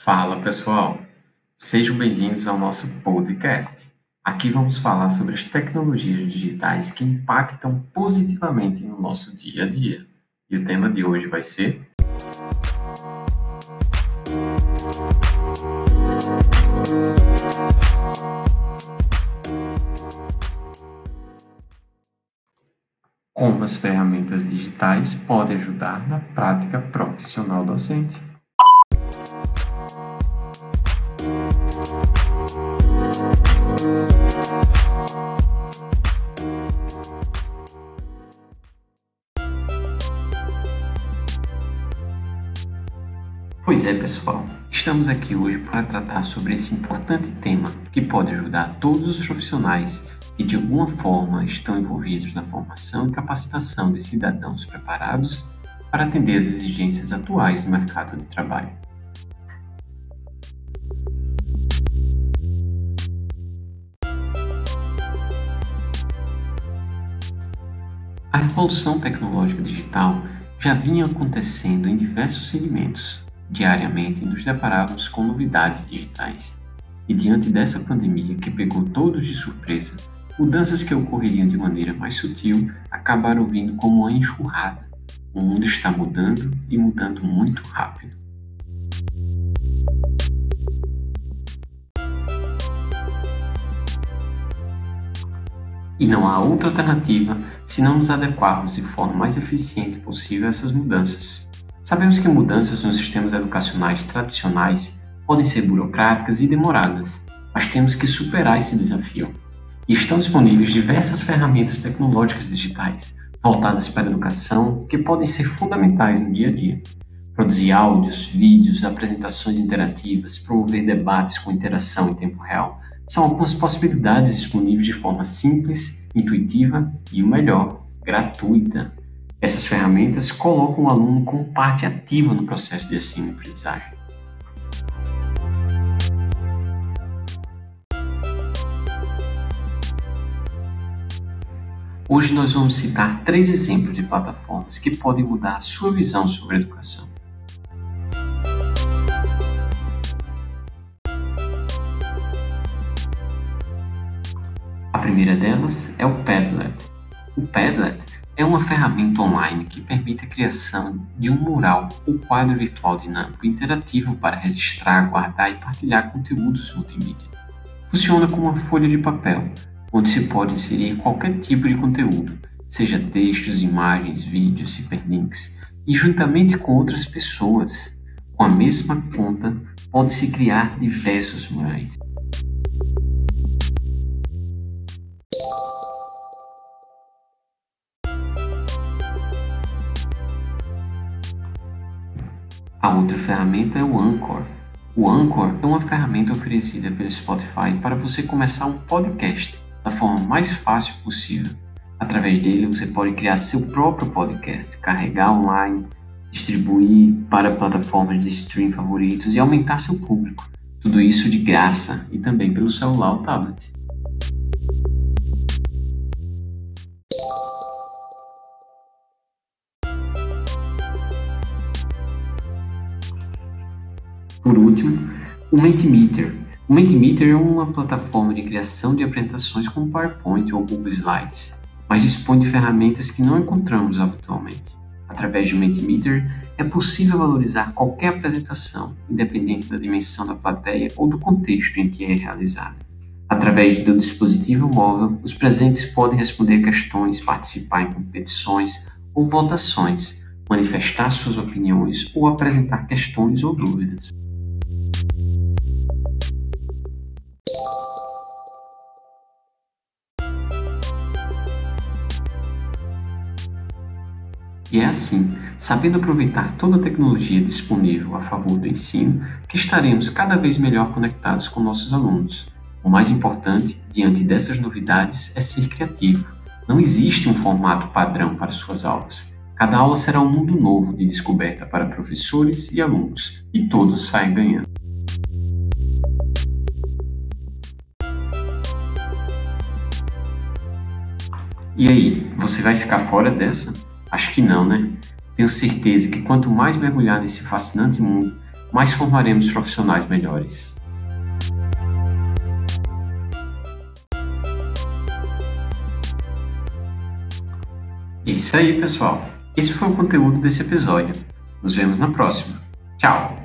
Fala pessoal, sejam bem-vindos ao nosso podcast. Aqui vamos falar sobre as tecnologias digitais que impactam positivamente no nosso dia a dia. E o tema de hoje vai ser. Como as ferramentas digitais podem ajudar na prática profissional docente. Pois é, pessoal, estamos aqui hoje para tratar sobre esse importante tema que pode ajudar todos os profissionais que de alguma forma estão envolvidos na formação e capacitação de cidadãos preparados para atender às exigências atuais do mercado de trabalho. A revolução tecnológica digital já vinha acontecendo em diversos segmentos, Diariamente nos deparávamos com novidades digitais. E diante dessa pandemia que pegou todos de surpresa, mudanças que ocorreriam de maneira mais sutil acabaram vindo como uma enxurrada. O mundo está mudando e mudando muito rápido. E não há outra alternativa se não nos adequarmos de forma mais eficiente possível a essas mudanças. Sabemos que mudanças nos sistemas educacionais tradicionais podem ser burocráticas e demoradas, mas temos que superar esse desafio. E estão disponíveis diversas ferramentas tecnológicas digitais voltadas para a educação que podem ser fundamentais no dia a dia. Produzir áudios, vídeos, apresentações interativas, promover debates com interação em tempo real são algumas possibilidades disponíveis de forma simples, intuitiva e, o melhor, gratuita. Essas ferramentas colocam o aluno como parte ativa no processo de ensino e aprendizagem. Hoje nós vamos citar três exemplos de plataformas que podem mudar a sua visão sobre a educação. A primeira delas é o Padlet. O Padlet é uma ferramenta online que permite a criação de um mural ou quadro virtual dinâmico interativo para registrar, guardar e partilhar conteúdos multimídia. Funciona como uma folha de papel, onde se pode inserir qualquer tipo de conteúdo, seja textos, imagens, vídeos, hiperlinks, e juntamente com outras pessoas, com a mesma conta, pode-se criar diversos murais. A outra ferramenta é o Anchor. O Anchor é uma ferramenta oferecida pelo Spotify para você começar um podcast da forma mais fácil possível. Através dele você pode criar seu próprio podcast, carregar online, distribuir para plataformas de streaming favoritos e aumentar seu público. Tudo isso de graça e também pelo celular ou tablet. Por último, o Mentimeter. O Mentimeter é uma plataforma de criação de apresentações com PowerPoint ou Google Slides, mas dispõe de ferramentas que não encontramos habitualmente. Através do Mentimeter, é possível valorizar qualquer apresentação, independente da dimensão da plateia ou do contexto em que é realizada. Através do dispositivo móvel, os presentes podem responder questões, participar em competições ou votações, manifestar suas opiniões ou apresentar questões ou dúvidas. E é assim, sabendo aproveitar toda a tecnologia disponível a favor do ensino, que estaremos cada vez melhor conectados com nossos alunos. O mais importante, diante dessas novidades, é ser criativo. Não existe um formato padrão para suas aulas. Cada aula será um mundo novo de descoberta para professores e alunos, e todos saem ganhando. E aí, você vai ficar fora dessa? Acho que não, né? Tenho certeza que quanto mais mergulhar nesse fascinante mundo, mais formaremos profissionais melhores. É isso aí, pessoal. Esse foi o conteúdo desse episódio. Nos vemos na próxima. Tchau!